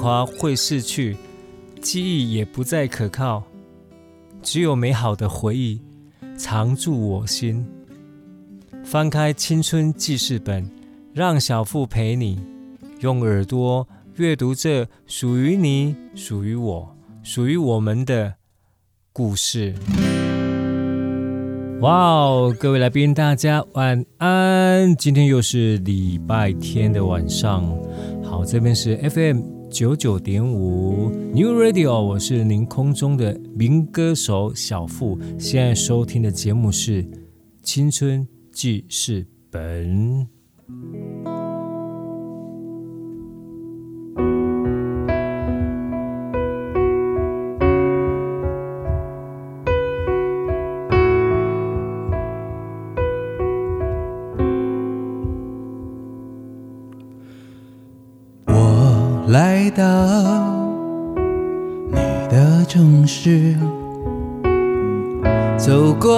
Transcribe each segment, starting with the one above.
华会逝去，记忆也不再可靠，只有美好的回忆常驻我心。翻开青春记事本，让小腹陪你用耳朵阅读这属于你、属于我、属于我们的故事。哇哦，各位来宾，大家晚安。今天又是礼拜天的晚上。好，这边是 FM 九九点五 New Radio，我是您空中的民歌手小付。现在收听的节目是《青春记事本》。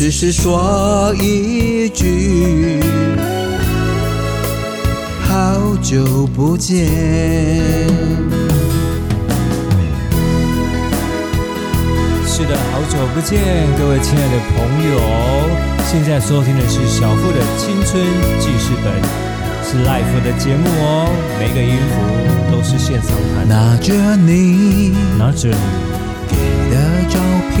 只是说一句，好久不见。是的，好久不见，各位亲爱的朋友。现在收听的是小付的青春记事本，是 l i f e 的节目哦。每个音符都是现场弹。拿着你，拿着你给的照片，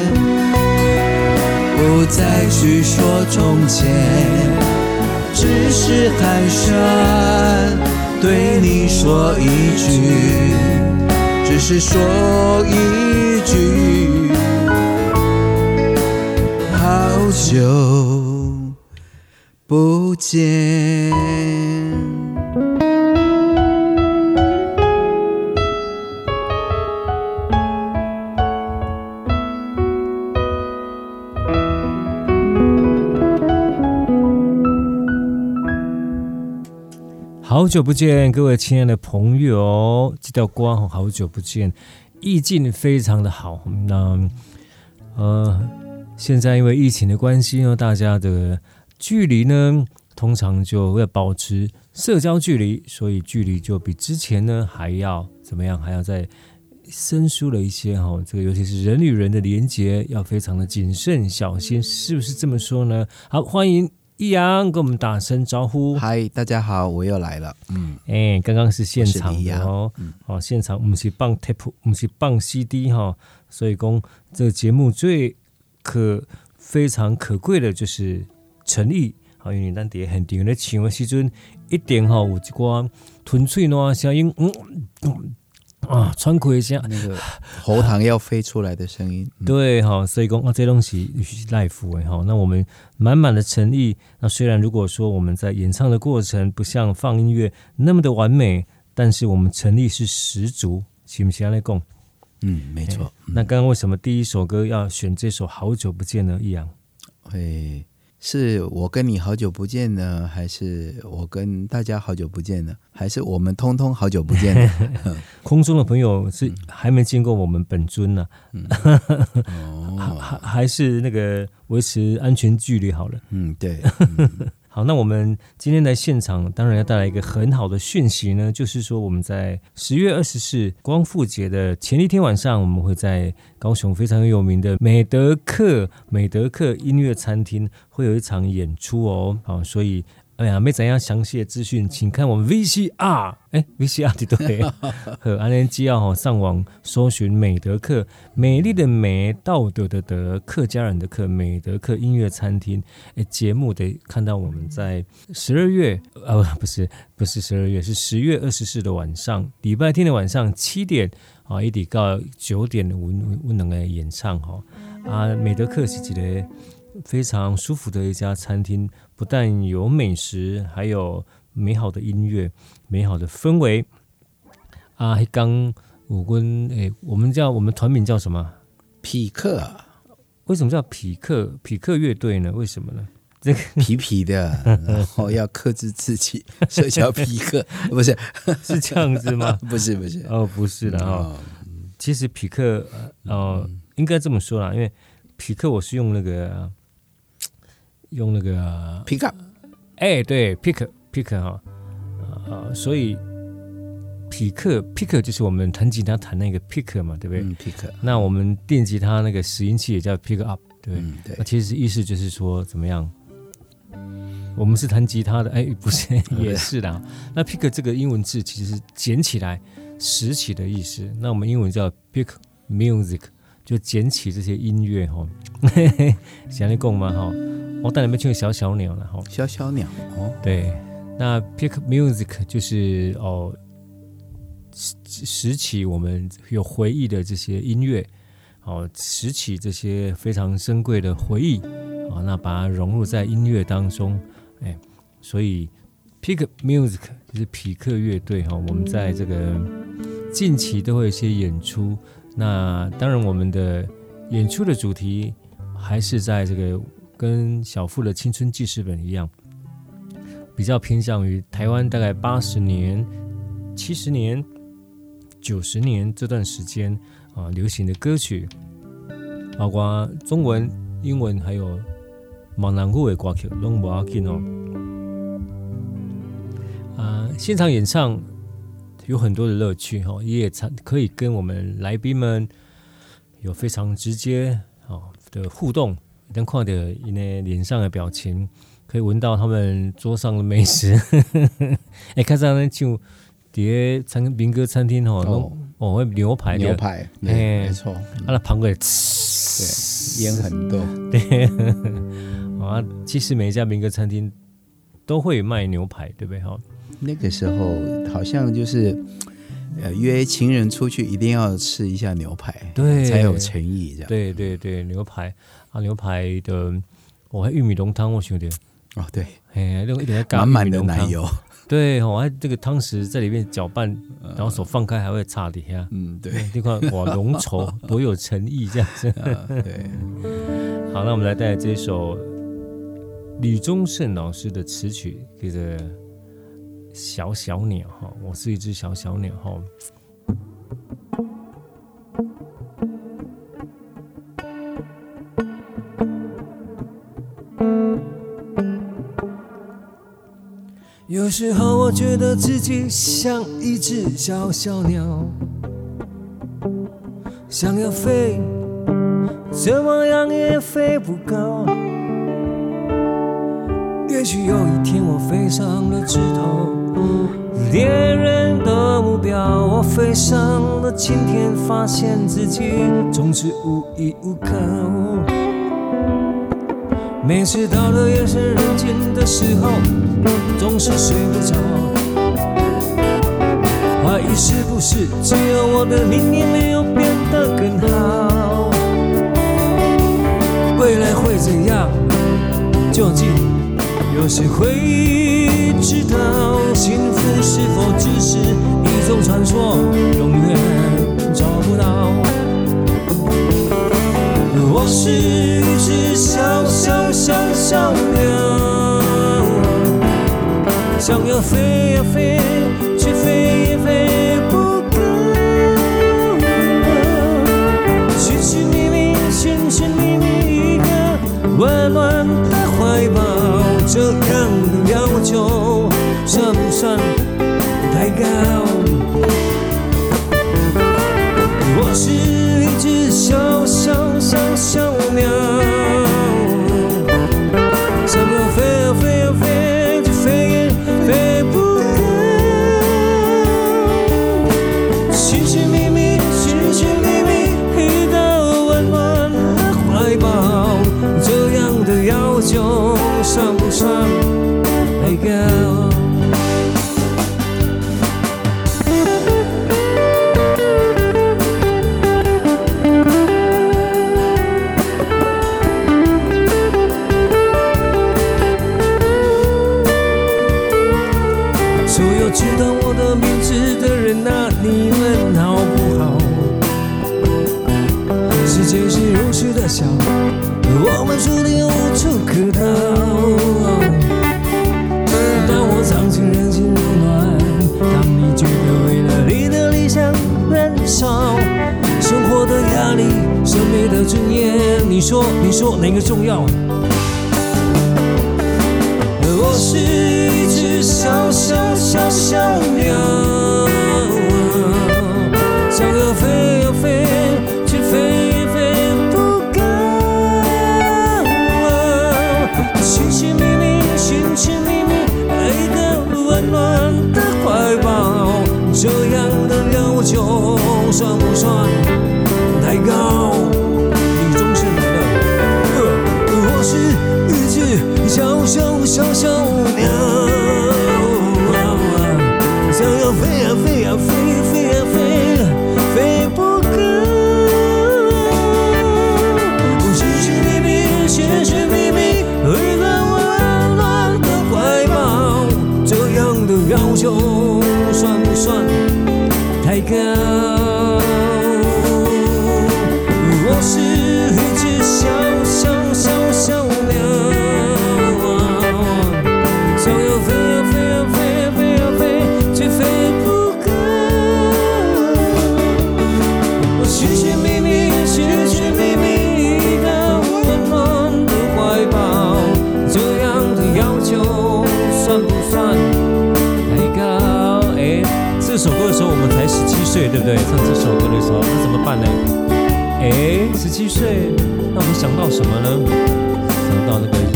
不再去说从前只是寒暄对你说一句只是说一句好久不见。好久不见，各位亲爱的朋友，这条歌好久不见，意境非常的好。那呃，现在因为疫情的关系呢，大家的距离呢，通常就要保持社交距离，所以距离就比之前呢还要怎么样，还要再生疏了一些哈。这个尤其是人与人的连接，要非常的谨慎小心，是不是这么说呢？好，欢迎。易阳跟我们打声招呼，嗨，大家好，我又来了。嗯，哎，刚刚是现场的哦，哦，现场我们是放 tape，我们是放 CD 哈，所以讲这个节目最可非常可贵的就是诚意。好，因为咱底下很定的请的时阵，一定哈有一挂纯粹的声音，嗯。嗯啊，喘气一下，那个喉糖要飞出来的声音，嗯、对哈，所以讲啊，这东西是 live 哎哈，那我们满满的诚意。那虽然如果说我们在演唱的过程不像放音乐那么的完美，但是我们诚意是十足，行不行来讲？嗯，没错。那刚刚为什么第一首歌要选这首《好久不见》呢？易阳，哎。是我跟你好久不见呢，还是我跟大家好久不见呢？还是我们通通好久不见呢？空中的朋友是还没见过我们本尊呢、啊，还 还、哦、还是那个维持安全距离好了。嗯，对。嗯好，那我们今天来现场，当然要带来一个很好的讯息呢，就是说我们在十月二十四光复节的前一天晚上，我们会在高雄非常有名的美德克美德克音乐餐厅会有一场演出哦。好，所以。哎呀，没怎样详细的资讯，请看我们 VCR。哎，VCR 对对，和安联机要上网搜寻美德克，美丽的美，道德的德，客家人的客，美德克音乐餐厅。哎，节目得看到我们在十二月，呃，不是，不是十二月，是十月二十四的晚上，礼拜天的晚上七点啊，一直到九点的温温能来演唱哈。啊，美德克是几个？非常舒服的一家餐厅，不但有美食，还有美好的音乐、美好的氛围。啊，刚我跟诶，我们叫我们团名叫什么？匹克。为什么叫匹克？匹克乐队呢？为什么呢？这个 皮皮的，然后要克制自己，所以叫匹克。不是，是这样子吗？不是，不是。哦，不是的哈。其实匹克，呃，应该这么说啦，因为匹克我是用那个。用那个 pick up，哎，对，pick pick 哈，啊，所以匹克 pick 就是我们弹吉他弹那个 pick 嘛，对不对？嗯，pick。那我们电吉他那个拾音器也叫 pick up，对，嗯，对。那其实意思就是说怎么样？我们是弹吉他的，哎，不是，也是的。那 pick 这个英文字其实是捡起来、拾起的意思。那我们英文叫 pick music，就捡起这些音乐哈。想你讲嘛？哈。我带你们去小小鸟了哈，小小鸟哦，对，那 pick music 就是哦，拾拾起我们有回忆的这些音乐，哦，拾起这些非常珍贵的回忆，啊，那把它融入在音乐当中，哎，所以 pick music 就是匹克乐队哈，我们在这个近期都会有一些演出，那当然我们的演出的主题还是在这个。跟小富的青春记事本一样，比较偏向于台湾大概八十年、七十年、九十年这段时间啊流行的歌曲，包括中文、英文还有闽南语的歌曲，拢无要紧哦。啊，现场演唱有很多的乐趣哈，也可以跟我们来宾们有非常直接啊的互动。能看到因为脸上的表情，可以闻到他们桌上的美食。哎，看上那就碟餐民歌餐厅哦，哦，会牛排，牛排，没错，啊，那旁边对，烟很多，对，啊，其实每一家民歌餐厅都会卖牛排，对不对？哈，那个时候好像就是。呃，约情人出去一定要吃一下牛排，对，才有诚意。这样，对对对，牛排。啊，牛排的，我还玉米浓汤，我兄弟，哦，对，哎，用一点满满的奶油，对，我还这个汤匙在里面搅拌，然后手放开还会擦底下，嗯，对，这块哇浓稠，多有诚意这样子，对。好，那我们来带来这首李宗盛老师的词曲，这个小小鸟哈，我是一只小小鸟哈。有时候我觉得自己像一只小小鸟，想要飞，怎么样也飞不高。也许有一天我飞上了枝头，猎人的目标。我飞上了青天，发现自己总是无依无靠。每次到了夜深人静的时候，总是睡不着，怀疑是不是只有我的命运没有变得更好？未来会怎样？究竟有谁会知道？幸福是否只是一种传说，永远找不到？我是一只小小小小鸟，想要飞呀飞，却飞也飞不高。寻寻觅觅，寻寻觅觅一个温暖，这样的要求算不算太高？我是一只小小小小鸟，说，你说哪个重要？我是一只小小小小太岁，对不对？唱这首歌的时候，那怎么办呢？哎，十七岁，那我们想到什么呢？想到那个。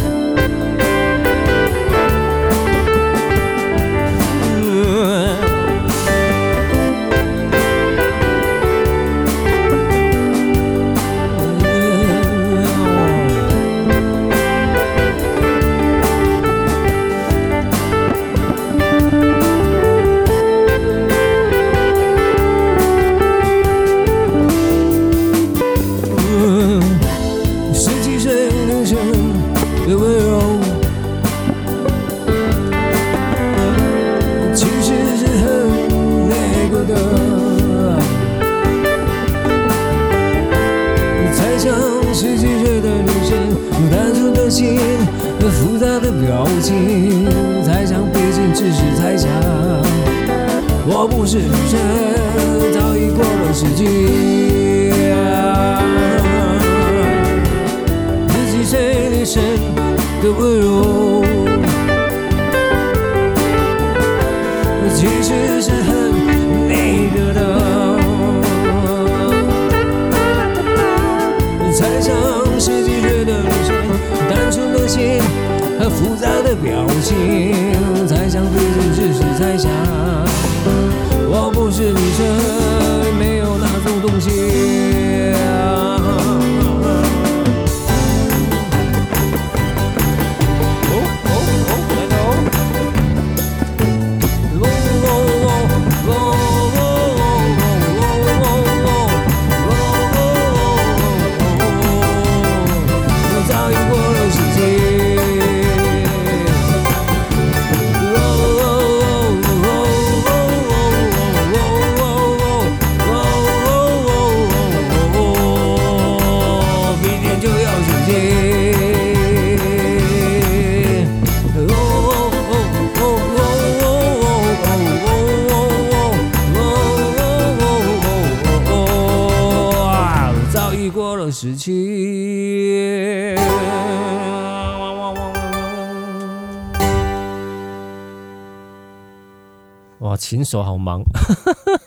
手好忙，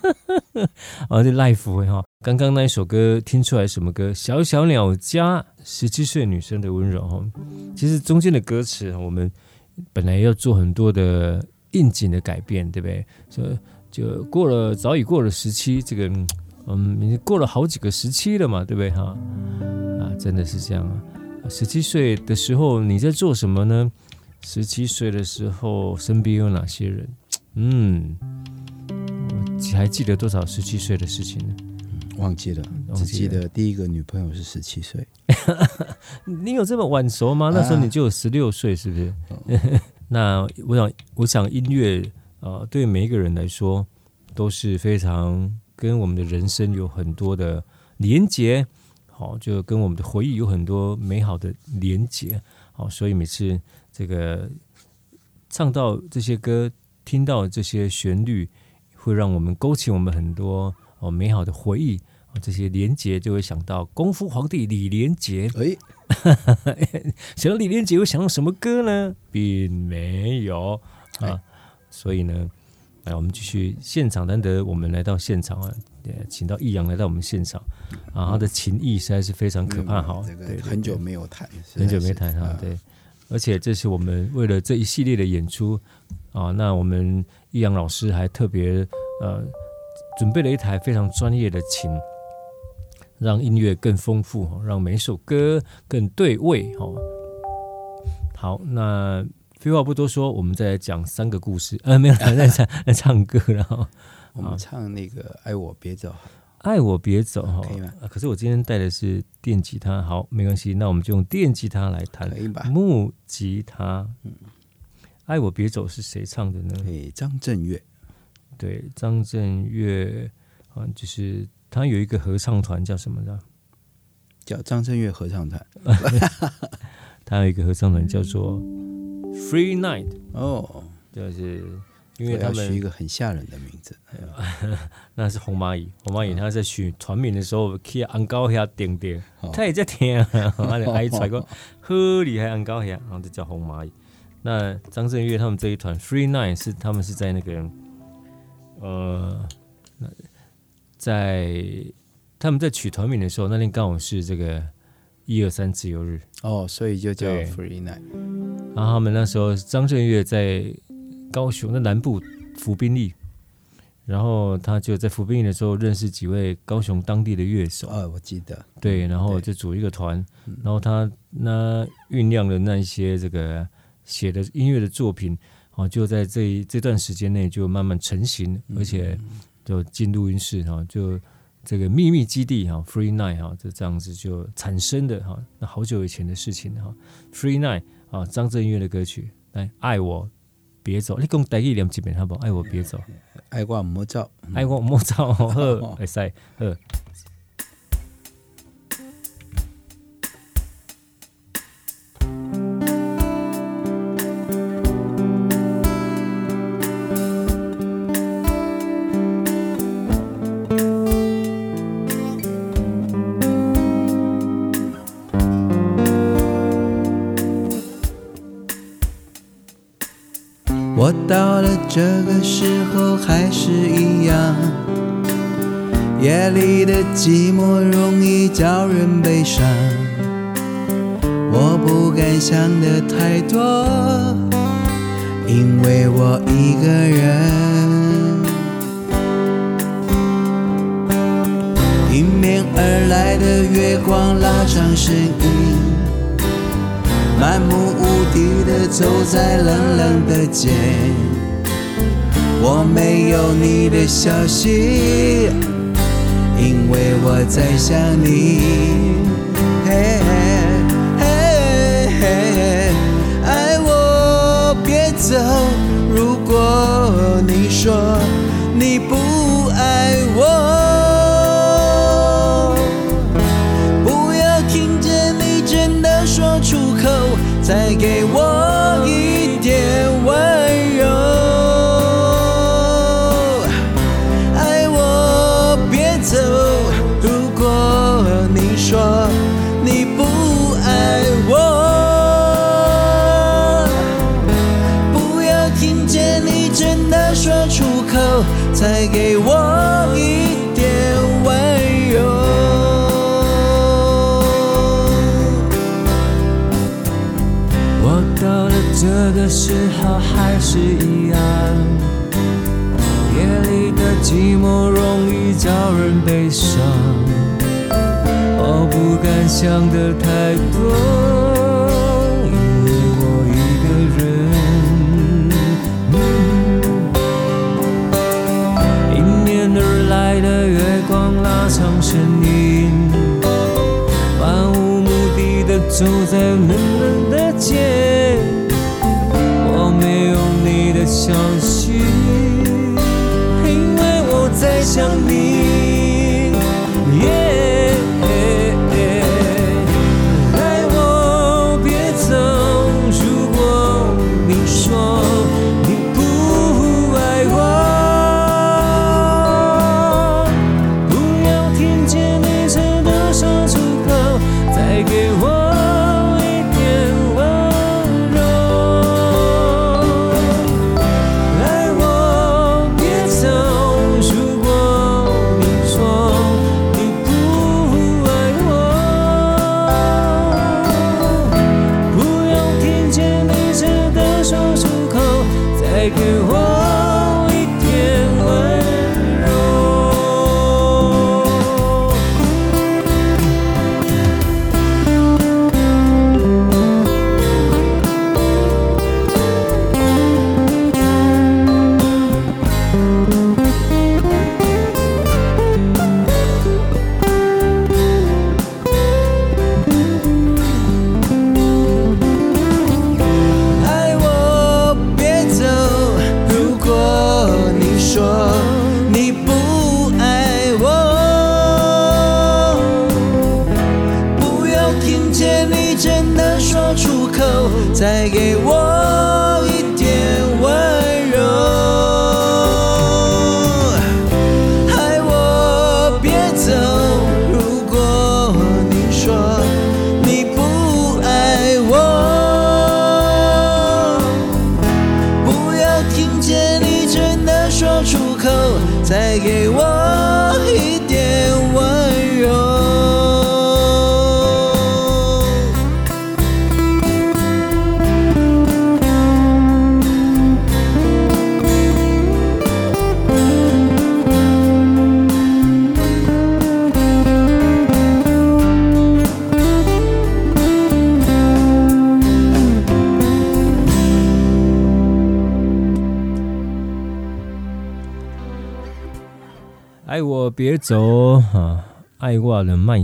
啊，这 life 哈，刚刚那一首歌听出来什么歌？小小鸟家十七岁女生的温柔哈。其实中间的歌词，我们本来要做很多的应景的改变，对不对？就就过了，早已过了十七这个。嗯，已经过了好几个时期了嘛，对不对哈？啊，真的是这样啊。十七岁的时候你在做什么呢？十七岁的时候身边有哪些人？嗯，我还记得多少十七岁的事情呢？忘记了，只记得第一个女朋友是十七岁。你有这么晚熟吗？那时候你就有十六岁，是不是？啊、那我想，我想音乐啊、呃，对每一个人来说都是非常。跟我们的人生有很多的连结，好，就跟我们的回忆有很多美好的连结，好，所以每次这个唱到这些歌，听到这些旋律，会让我们勾起我们很多哦美好的回忆，这些连结就会想到功夫皇帝李连杰。哎，想到李连杰，会想到什么歌呢？并没有啊，所以呢。来，我们继续现场。难得我们来到现场啊，请到易阳来到我们现场啊，他的琴艺实在是非常可怕哈。对，很久没有弹，很久没弹哈。对，而且这是我们为了这一系列的演出啊，那我们易阳老师还特别呃准备了一台非常专业的琴，让音乐更丰富，让每一首歌更对味哈。好，那。废话不多说，我们再来讲三个故事。呃，没有，在唱在唱歌，然后我们唱那个“爱我别走”，爱我别走哈，可以吗？可是我今天带的是电吉他，好，没关系，那我们就用电吉他来弹？木吉他，嗯，爱我别走是谁唱的呢？对，张震岳，对，张震岳，啊，就是他有一个合唱团叫什么的？叫张震岳合唱团。他有一个合唱团叫做。Free Night 哦，就是因为他们取一个很吓人的名字，那是红蚂蚁。红蚂蚁他在取团名的时候，可以按高下点点，他也在听，他就爱揣个好厉害按高下，然后就叫红蚂蚁。那张震岳他们这一团 Free Night 是他们是在那个呃，在他们在取团名的时候，那天刚好是这个一二三自由日。哦，所以就叫 Free Night。然后他们那时候张震岳在高雄的南部服兵役，然后他就在服兵役的时候认识几位高雄当地的乐手。啊，我记得。对，然后就组一个团，然后他那酝酿的那一些这个写的音乐的作品，哦，就在这一这段时间内就慢慢成型，而且就进录音室哈，就这个秘密基地哈，Free Night 哈，就这样子就产生的哈，那好久以前的事情哈，Free Night。啊，张震岳的歌曲，来，爱我别走，你讲台语念几遍好不好？爱我别走，爱我莫走，爱我莫走，好，会使，好。里的寂寞容易叫人悲伤。我不敢想的太多，因为我一个人。迎面而来的月光拉长身影，漫无目的的走在冷冷的街。我没有你的消息，我在想你。嘿想的太多，因为我一个人。迎面而来的月光拉长身影，漫无目的的走在别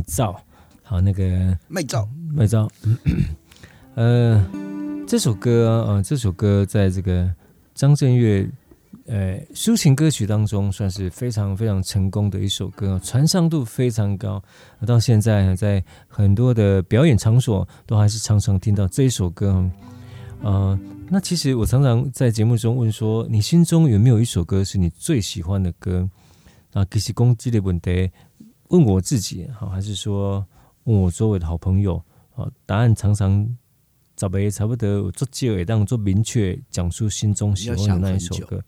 照，好那个卖照，卖照。呃，这首歌啊，这首歌在这个张震岳呃抒情歌曲当中，算是非常非常成功的一首歌，传唱度非常高。到现在，在很多的表演场所，都还是常常听到这一首歌。呃，那其实我常常在节目中问说，你心中有没有一首歌是你最喜欢的歌？啊，其实攻击的问题，问我自己好，还是说问我周围的好朋友？啊，答案常常找个差不多做少会当做明确讲出心中喜欢的那一首歌，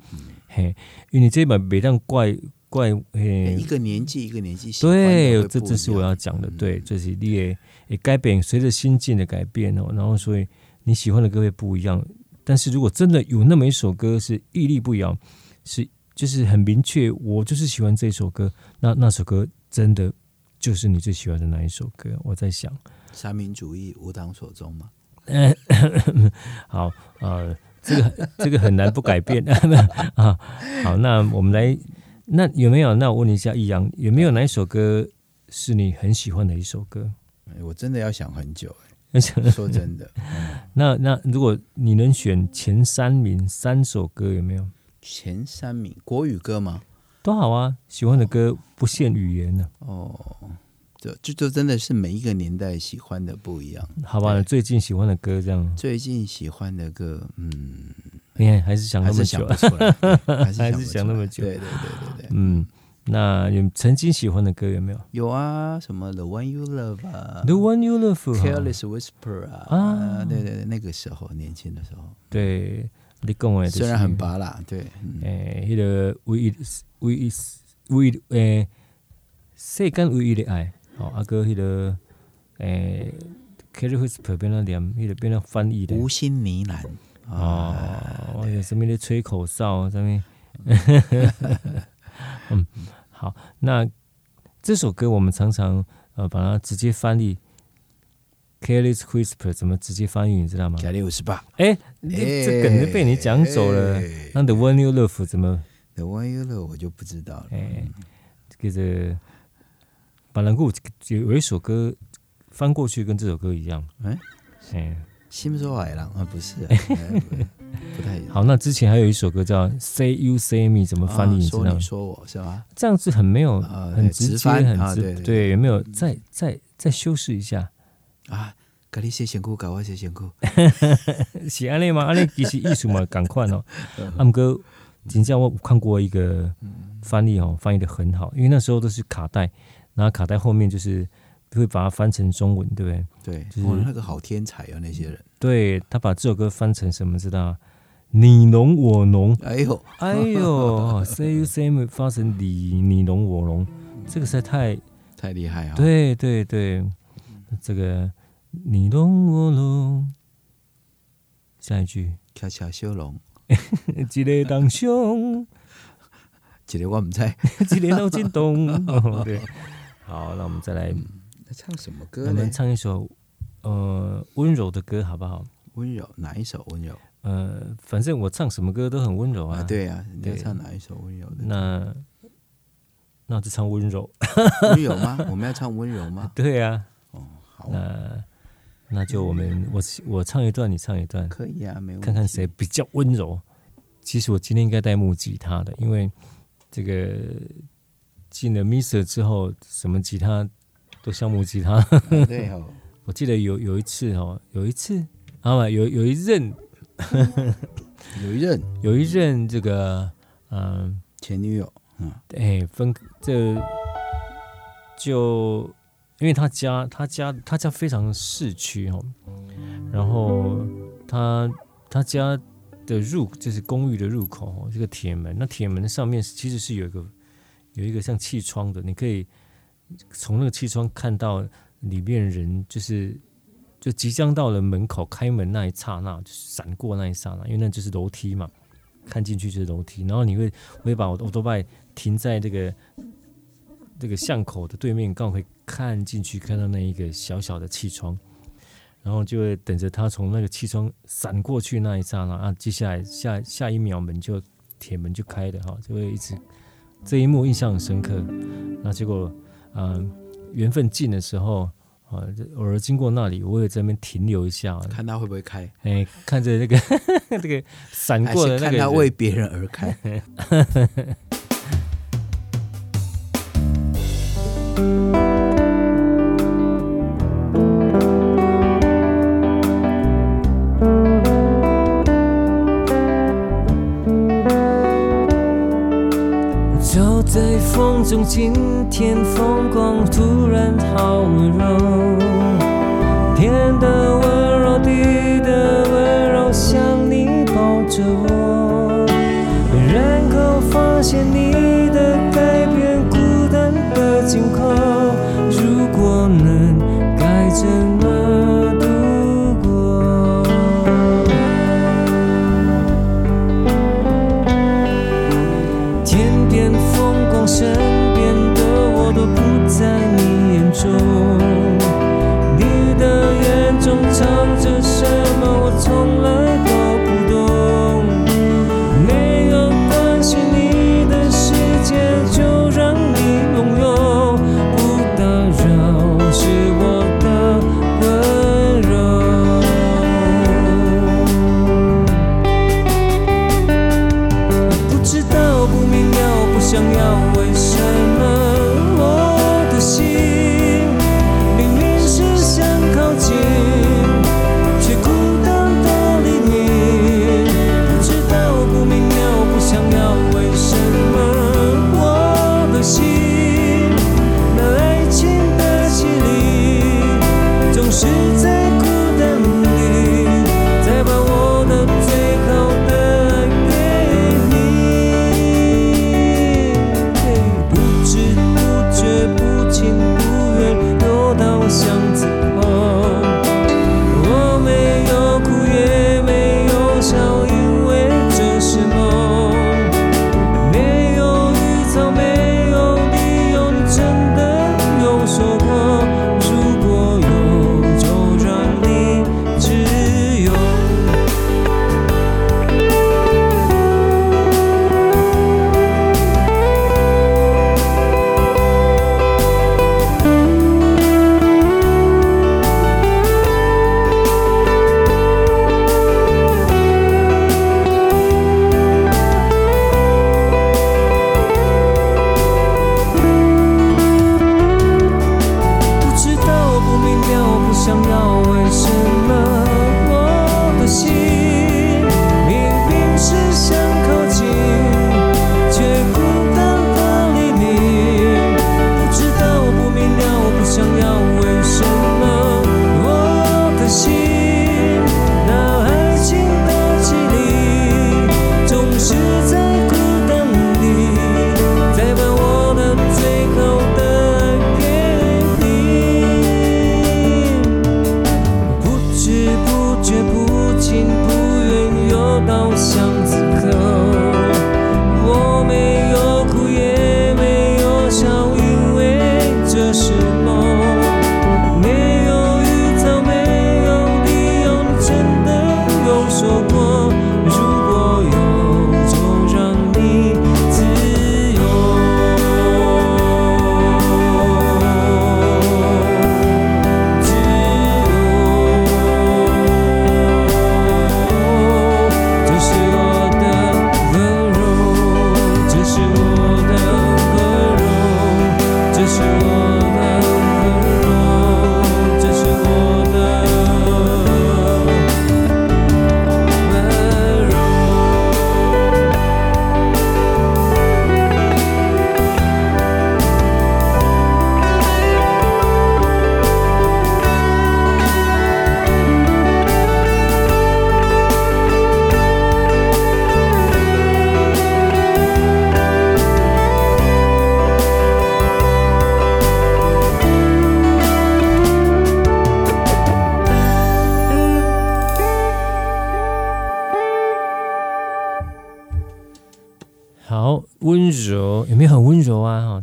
嘿，因为你这把每当怪怪嘿，一个年纪一个年纪，对，这这是我要讲的，对，这是你也也改变，随着心境的改变哦，然后所以你喜欢的歌会不一样。但是如果真的有那么一首歌是屹立不摇，是就是很明确，我就是喜欢这首歌，那那首歌真的就是你最喜欢的那一首歌。我在想，三民主义无党所宗吗？嗯，好，呃，这个这个很难不改变 啊。好，那我们来，那有没有？那我问你一下，易阳有没有哪一首歌是你很喜欢的一首歌？我真的要想很久，说真的。嗯、那那如果你能选前三名三首歌，有没有？前三名国语歌吗？都好啊，喜欢的歌不限语言呢、啊。哦。就就真的是每一个年代喜欢的不一样，好吧？最近喜欢的歌这样，最近喜欢的歌，嗯，你看还是想那么久，还是还是想那么久，对对对对对，嗯，那有曾经喜欢的歌有没有？有啊，什么 The One You Love 啊，The One You Love，Careless Whisper 啊，啊，对对对，那个时候年轻的时候，对，你跟我虽然很拔啦，对，诶，那个唯一唯一唯一诶，世间唯一的爱。哦，阿哥，迄个诶，Careless Whisper 变那念，迄个变那翻译的无心呢喃哦，有什么的吹口哨，什么？嗯，好，那这首歌我们常常呃把它直接翻译，Careless Whisper 怎么直接翻译？你知道吗？Careless Whisper，哎，这梗就被你讲走了。那 The One You Love 怎么？The One You Love 我就不知道了。哎，这个。法兰古有有一首歌翻过去跟这首歌一样，哎哎，心说海浪啊，不是，不太好。那之前还有一首歌叫 Say You Say Me，怎么翻译？你知道吗？说我是吧？这样子很没有，很直接，很直对。有没有再再再修饰一下啊？给你写辛苦，给我写辛苦，是安利吗？安利其实艺术嘛，赶快哦。阿姆哥，真正我看过一个翻译哦，翻译的很好，因为那时候都是卡带。然后卡带后面就是会把它翻成中文，对不对？对，就是那个好天才啊，那些人。对，他把这首歌翻成什么？知道？你侬我侬。哎呦，哎呦，Say you say me 发成你你侬我侬，这个实在太太厉害啊！对对对，这个你懂我侬，下一句恰恰小龙，一个当胸，一个我唔知，一个脑筋动，对。好，那我们再来，唱什么歌？我们唱一首呃温柔的歌，好不好？温柔哪一首温柔？呃，反正我唱什么歌都很温柔啊。对啊，你要唱哪一首温柔的？那那就唱温柔。温柔吗？我们要唱温柔吗？对啊。哦，好。那那就我们我我唱一段，你唱一段，可以啊，没问题。看看谁比较温柔。其实我今天应该带木吉他的，因为这个。进了 MISER 之后，什么吉他都像木吉他。对哦，我记得有有一次哦，有一次，啊有 有一任，有一任，有一任这个嗯前女友，嗯，哎分这就因为他家他家他家非常市区哦，然后他他家的入就是公寓的入口，这个铁门，那铁门上面其实是有一个。有一个像气窗的，你可以从那个气窗看到里面人，就是就即将到了门口开门那一刹那，就是闪过那一刹那，因为那就是楼梯嘛，看进去就是楼梯。然后你会我会把我的欧多拜停在这个这个巷口的对面，刚好可以看进去，看到那一个小小的气窗，然后就会等着他从那个气窗闪过去那一刹那啊，接下来下下一秒门就铁门就开了哈，就会一直。这一幕印象很深刻，那结果，嗯、呃，缘分尽的时候，啊，偶尔经过那里，我也在那边停留一下，看他会不会开，哎，看着那个 这个闪过的那个，看他为别人而开。走在风中今天风光突然好温柔天的温柔地的温柔像你抱着我然后发现你的改变孤单的今后如果能改正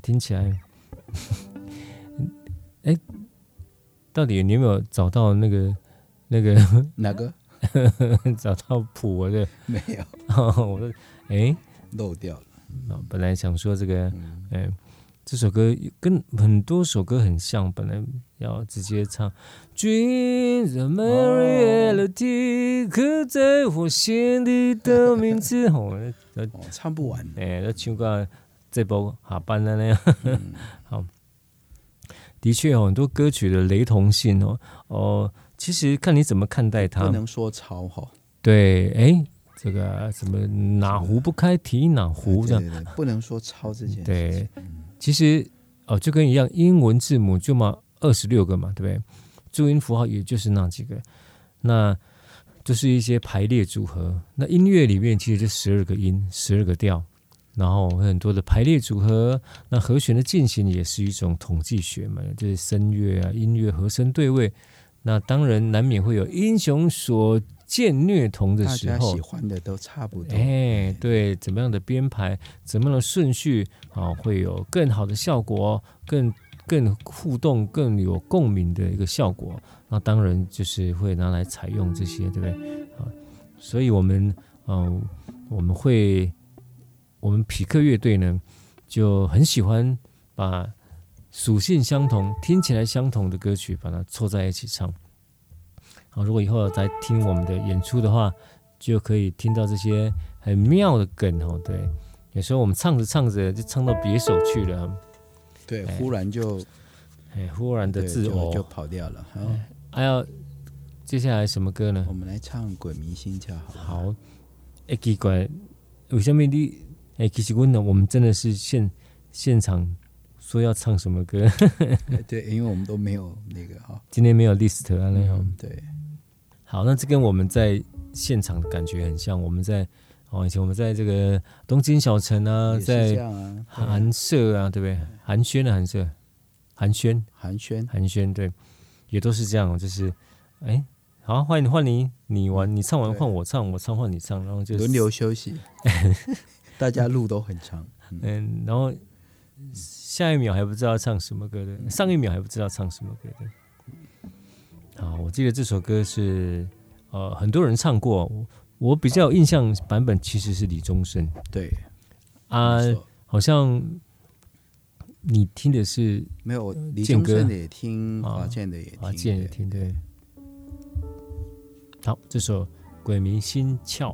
听起来，哎，到底你有没有找到那个那个？哪个？找到谱我的？没有，我说哎漏掉了。本来想说这个，哎、嗯，这首歌跟很多首歌很像，本来要直接唱《Dreams of Reality》，刻在我心底的名字，哦，唱不完，哎，那唱歌。这波下班了那样，嗯、好，的确有很多歌曲的雷同性哦哦，其实看你怎么看待它，不能说抄哈。对，哎，这个什么哪壶不开提哪壶这样，不能说抄这件事。对，其实哦，就跟一样，英文字母就嘛二十六个嘛，对不对？注音符号也就是那几个，那就是一些排列组合。那音乐里面其实就十二个音，十二个调。然后很多的排列组合，那和弦的进行也是一种统计学嘛，就是声乐啊、音乐和声对位。那当然难免会有英雄所见略同的时候，喜欢的都差不多。哎，对，怎么样的编排，怎么样的顺序啊，会有更好的效果，更更互动、更有共鸣的一个效果。那当然就是会拿来采用这些，对不对？啊，所以我们嗯、呃，我们会。我们匹克乐队呢，就很喜欢把属性相同、听起来相同的歌曲，把它凑在一起唱。好，如果以后再听我们的演出的话，就可以听到这些很妙的梗哦。对，有时候我们唱着唱着就唱到别首去了。对，忽然就，哎，忽然的自我就，就跑掉了。好，还要接下来什么歌呢？我们来唱《鬼迷心窍》好。好，哎，奇怪，为什么你？哎，其实问呢，我们真的是现现场说要唱什么歌？对，因为我们都没有那个哈，今天没有 list 啊，那种。对，好，那这跟我们在现场的感觉很像。我们在哦，以前我们在这个东京小城啊，在寒舍啊，对不对？寒暄的寒舍，寒暄，寒暄，寒暄，对，也都是这样，就是哎，好，换你，换你，你玩，你唱完换我唱，我唱换你唱，然后就轮流休息。大家路都很长，嗯，嗯，然后下一秒还不知道唱什么歌的，上一秒还不知道唱什么歌的。好，我记得这首歌是呃很多人唱过，我比较有印象版本其实是李宗盛。对啊，好像你听的是没有李宗盛的也听，华健的也听，华健也听，对。好，这首《鬼迷心窍》。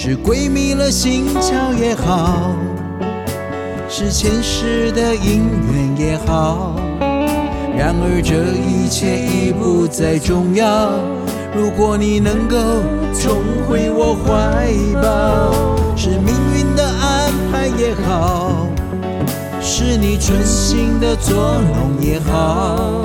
是鬼迷了心窍也好，是前世的因缘也好，然而这一切已不再重要。如果你能够重回我怀抱，是命运的安排也好。是你存心的作弄也好，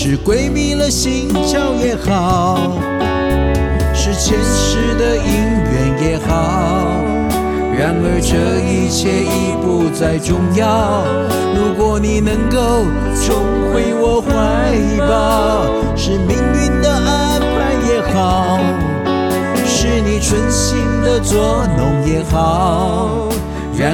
是鬼迷了心窍也好，是前世的因缘也好。然而这一切已不再重要。如果你能够重回我怀抱，是命运的安排也好，是你存心的作弄也好。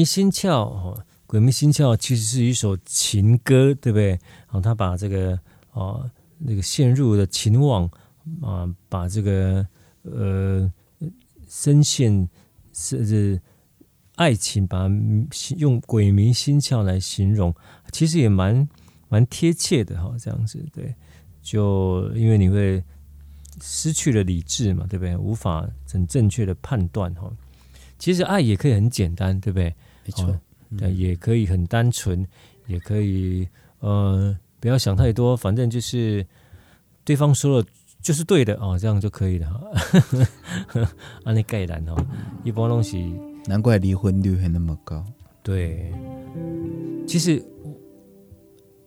迷心窍哦，鬼迷心窍其实是一首情歌，对不对？然后他把这个哦那个陷入的情网啊，把这个呃深陷甚至爱情，把用鬼迷心窍来形容，其实也蛮蛮贴切的哈。这样子对，就因为你会失去了理智嘛，对不对？无法很正确的判断哈。其实爱也可以很简单，对不对？没错，也可以很单纯，也可以呃，不要想太多，反正就是对方说了就是对的哦，这样就可以了。安尼盖然哦，一般东西难怪离婚率还那么高。对，其实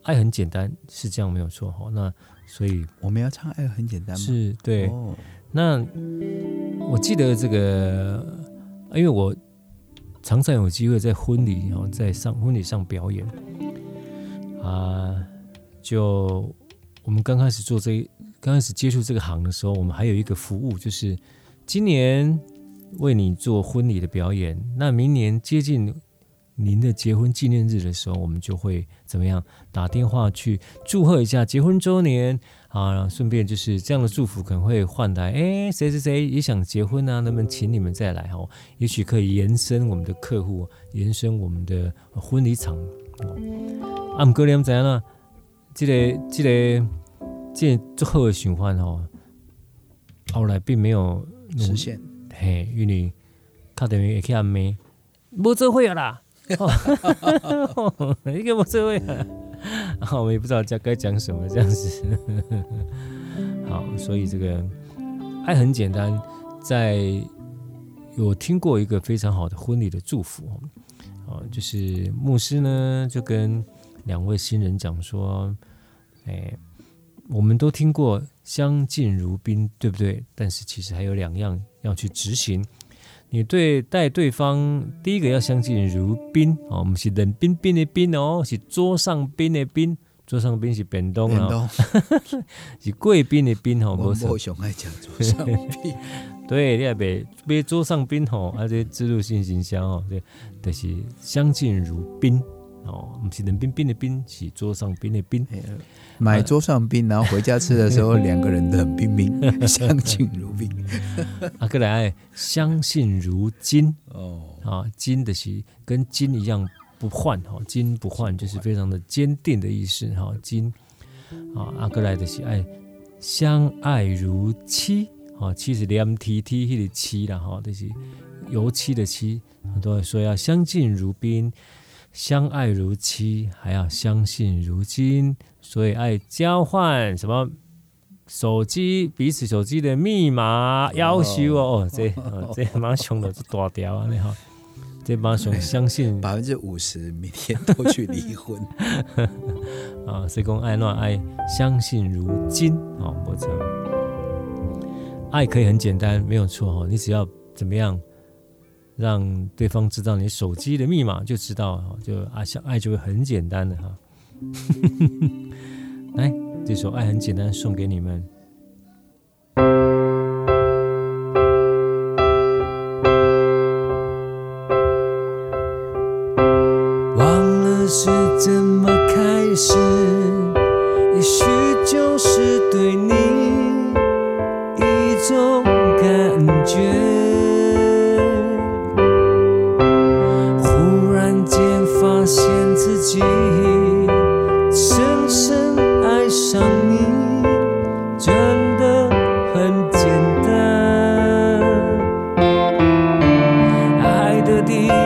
爱很简单，是这样没有错哈。那所以我们要唱爱很简单吗？是对。哦、那我记得这个。因为我常常有机会在婚礼，然后在上婚礼上表演啊。就我们刚开始做这，刚开始接触这个行的时候，我们还有一个服务，就是今年为你做婚礼的表演。那明年接近您的结婚纪念日的时候，我们就会怎么样？打电话去祝贺一下结婚周年。啊，顺便就是这样的祝福，可能会换来，哎，谁谁谁也想结婚啊，能不能请你们再来哦？也许可以延伸我们的客户，延伸我们的婚礼场。哦啊，不过你们知道呢？这个、这个、这最后的循环哦，后来并没有实现。嘿，因为卡等于也可以没，没做会啦，哦一个没做会。然后我们也不知道该该讲什么，这样子。好，所以这个爱很简单。在我听过一个非常好的婚礼的祝福哦，就是牧师呢就跟两位新人讲说：“哎，我们都听过相敬如宾，对不对？但是其实还有两样要去执行。”你对待对方，第一个要相敬如宾哦，我们是冷冰冰的冰哦，是桌上宾的宾，桌上宾是便当哦，是贵宾的宾哦，我我想爱讲桌上宾，对，你也别别桌上宾哦，而且植入性形象哦，对，就是相敬如宾。哦，不是冷冰冰的冰，是桌上冰的冰。买桌上冰，然后回家吃的时候，两个人冷冰冰，相敬如宾。啊，过来，相信如金哦，啊，金的是跟金一样不换哈，金不换就是非常的坚定的意思哈，金啊，阿哥来的是爱相爱如漆，啊，漆是两 T T 的漆了哈，就是油漆的漆，很多人说要相敬如宾。相爱如期，还要相信如今，所以爱交换什么手机，彼此手机的密码要求哦，这哦这蛮凶的，这 大条啊，你好。这马上相信 百分之五十每天都去离婚啊！所以讲爱乱爱，相信如今啊！我讲爱可以很简单，没有错哈！你只要怎么样让对方知道你手机的密码，就知道就啊，相爱就会很简单的哈。来，这首《爱很简单》送给你们。的地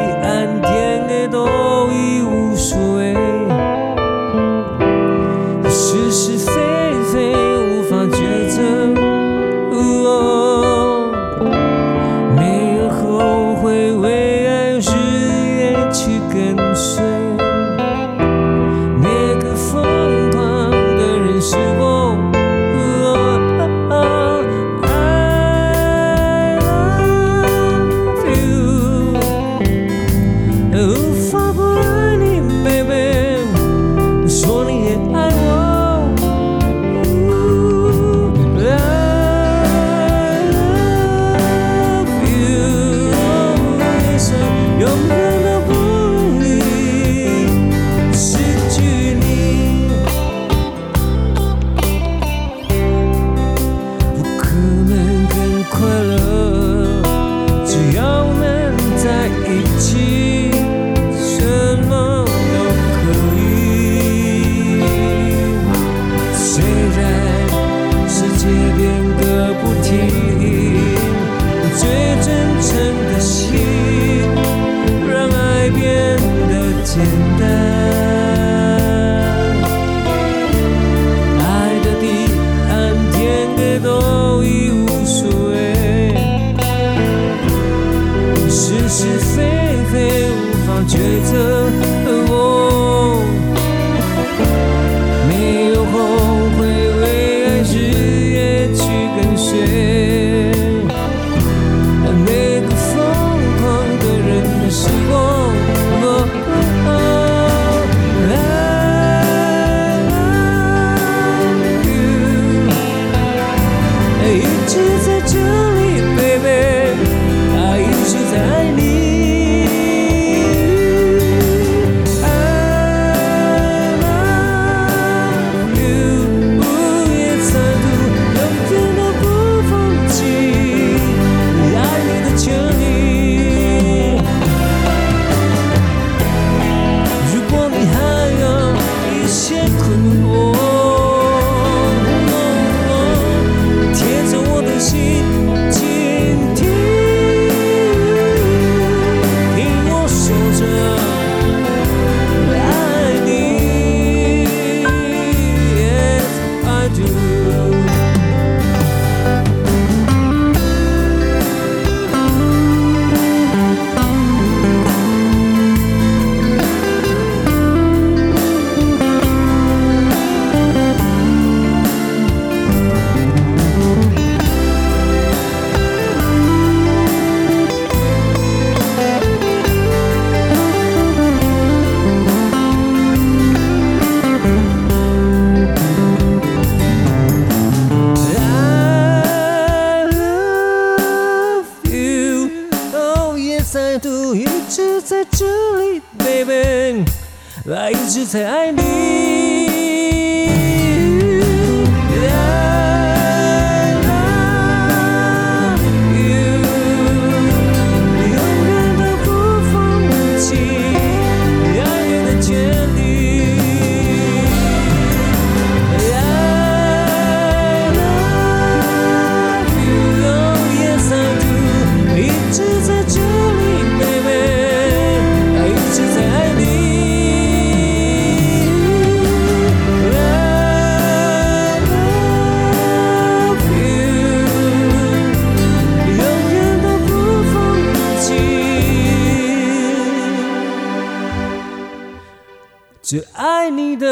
你的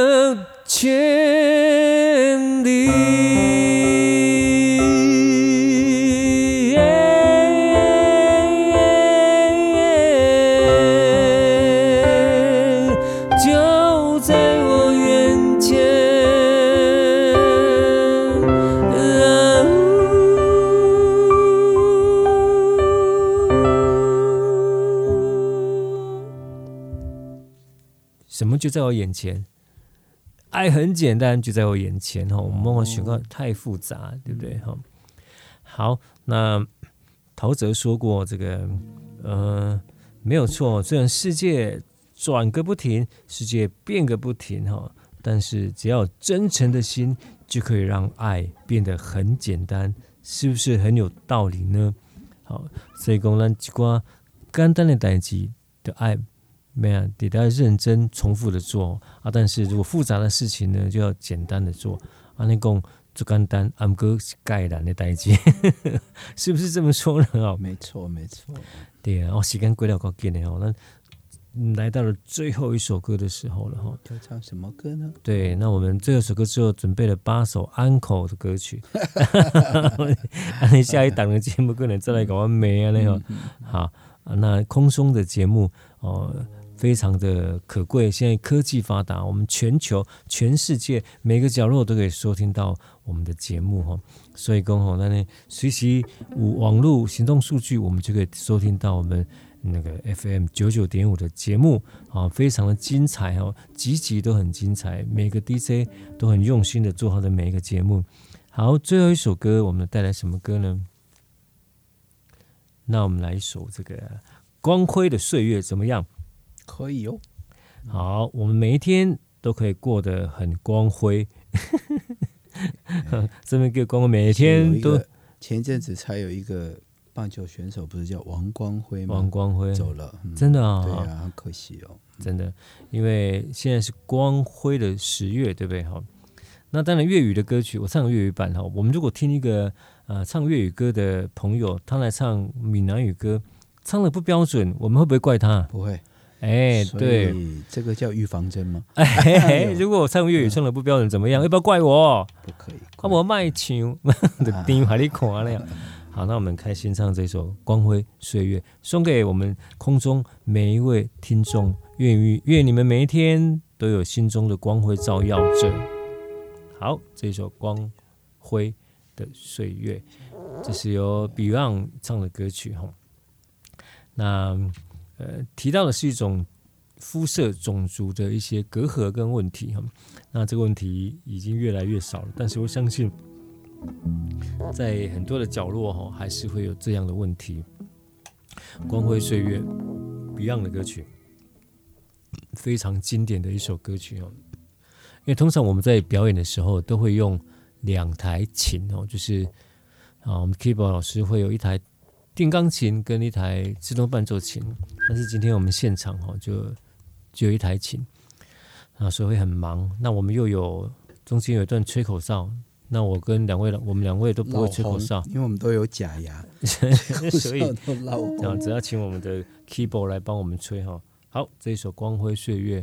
就在我眼前，爱很简单，就在我眼前哈。我们往往选个太复杂，对不对哈？好，那陶喆说过这个，呃，没有错。虽然世界转个不停，世界变个不停哈，但是只要真诚的心，就可以让爱变得很简单，是不是很有道理呢？好，所以讲咱一寡简单的代志的爱。没有，得要认真重复的做啊！但是如果复杂的事情呢，就要简单的做啊。那讲做简单，俺哥是盖然的代志，是不是这么说呢？哦，没错，没错。对啊，哦，时间过了够紧的哦。那来到了最后一首歌的时候了哈。要唱什么歌呢？对，那我们最后一首歌之后准备了八首安口的歌曲。下一档的节目可能再来搞完没啊？那个好啊，那空中的节目哦。非常的可贵。现在科技发达，我们全球、全世界每个角落都可以收听到我们的节目哈。所以刚好那呢，随时网络行动数据，我们就可以收听到我们那个 FM 九九点五的节目啊，非常的精彩哦，集集都很精彩，每个 DJ 都很用心的做好的每一个节目。好，最后一首歌，我们带来什么歌呢？那我们来一首这个《光辉的岁月》怎么样？可以哦，好，我们每一天都可以过得很光辉。这边给光辉，每一天都。前一阵子才有一个棒球选手，不是叫王光辉吗？王光辉走了，嗯、真的啊、哦？对啊，很可惜哦，真的，因为现在是光辉的十月，对不对？哈，那当然粤语的歌曲，我唱粤语版哈。我们如果听一个呃唱粤语歌的朋友，他来唱闽南语歌，唱的不标准，我们会不会怪他？不会。哎，对，这个叫预防针吗？哎，如果我唱粤语唱的不标准，怎么样？要不要怪我？不可以，怪我卖球的电话你看那样。好，那我们开心唱这首《光辉岁月》，送给我们空中每一位听众，愿愿愿你们每一天都有心中的光辉照耀着。好，这首《光辉的岁月》，这是由 Beyond 唱的歌曲哈。那。呃，提到的是一种肤色、种族的一些隔阂跟问题哈。那这个问题已经越来越少了，但是我相信，在很多的角落哈，还是会有这样的问题。光辉岁月，Beyond 的歌曲，非常经典的一首歌曲哦。因为通常我们在表演的时候都会用两台琴哦，就是啊，我们 Keyboard 老师会有一台。电钢琴跟一台自动伴奏琴，但是今天我们现场哈就只有一台琴啊，所以会很忙。那我们又有中间有一段吹口哨，那我跟两位我们两位都不会吹口哨，因为我们都有假牙，所以 这样只要请我们的 keyboard 来帮我们吹哈。好，这一首《光辉岁月》。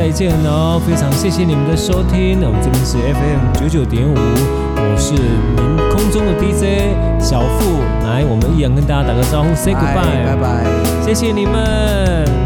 再见哦，非常谢谢你们的收听。那我们这边是 FM 九九点五，我是您空中的 DJ 小付，来，我们一样跟大家打个招呼，Say goodbye，拜拜，谢谢你们。